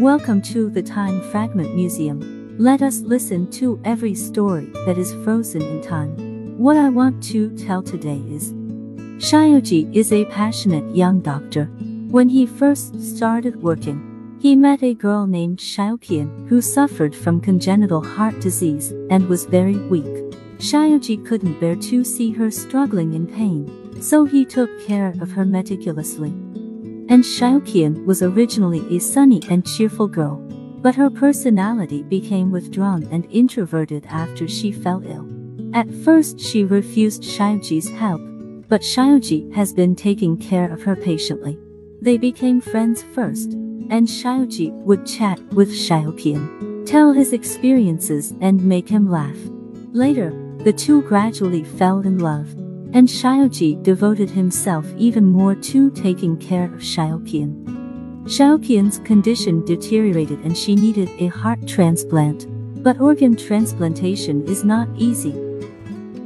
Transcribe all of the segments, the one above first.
Welcome to the Time Fragment Museum. Let us listen to every story that is frozen in time. What I want to tell today is Xiaoji is a passionate young doctor. When he first started working, he met a girl named Xiaoqian who suffered from congenital heart disease and was very weak. Xiaoji couldn't bear to see her struggling in pain, so he took care of her meticulously. And Xiaoqian was originally a sunny and cheerful girl, but her personality became withdrawn and introverted after she fell ill. At first she refused Xiaoji's help, but Xiaoji has been taking care of her patiently. They became friends first, and Xiaoji would chat with Xiaoqian, tell his experiences and make him laugh. Later, the two gradually fell in love, and Xiaoji devoted himself even more to taking care of Xiaoqian. Xiaoqian's condition deteriorated and she needed a heart transplant, but organ transplantation is not easy.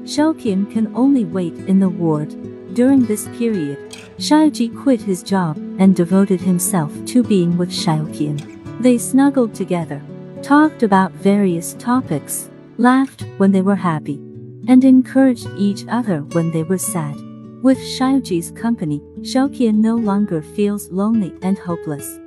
Xiaoqian can only wait in the ward. During this period, Xiaoji quit his job and devoted himself to being with Xiaoqian. They snuggled together, talked about various topics, laughed when they were happy, and encouraged each other when they were sad. With Xiaoji's company, Xiaoqian no longer feels lonely and hopeless.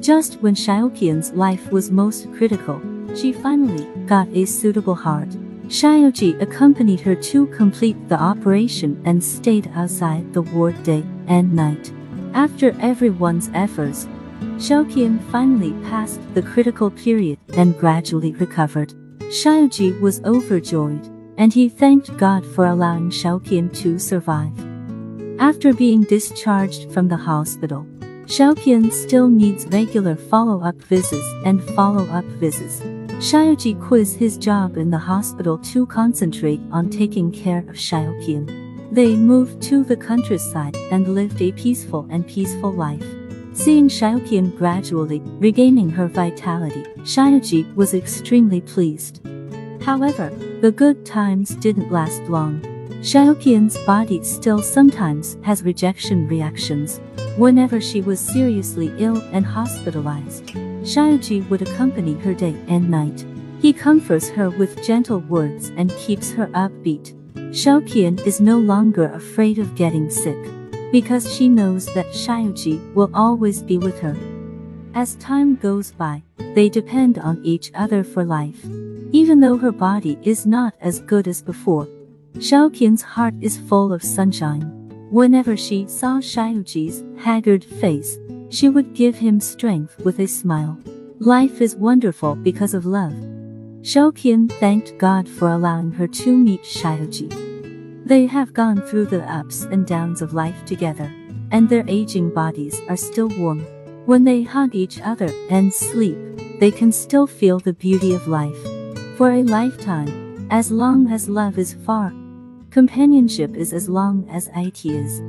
Just when Xiaoqian's life was most critical, she finally got a suitable heart. Xiaoji accompanied her to complete the operation and stayed outside the ward day and night. After everyone's efforts, Xiaoqian finally passed the critical period and gradually recovered. Xiaoji was overjoyed and he thanked God for allowing Xiaoqian to survive. After being discharged from the hospital, Xiaoqian still needs regular follow-up visits and follow-up visits. Xiaoji quits his job in the hospital to concentrate on taking care of Xiaoqian. They moved to the countryside and lived a peaceful and peaceful life. Seeing Xiaoqian gradually regaining her vitality, Xiaoji was extremely pleased. However, the good times didn't last long. Xiaoqian's body still sometimes has rejection reactions. Whenever she was seriously ill and hospitalized, Xiaoji would accompany her day and night. He comforts her with gentle words and keeps her upbeat. Xiaoqian is no longer afraid of getting sick because she knows that Xiaoji will always be with her. As time goes by, they depend on each other for life. Even though her body is not as good as before, Xiaoqian's heart is full of sunshine. Whenever she saw Xiaoji's haggard face, she would give him strength with a smile. Life is wonderful because of love. Xiaoqian thanked God for allowing her to meet Xiaoji. They have gone through the ups and downs of life together, and their aging bodies are still warm. When they hug each other and sleep, they can still feel the beauty of life. For a lifetime, as long as love is far, companionship is as long as it is.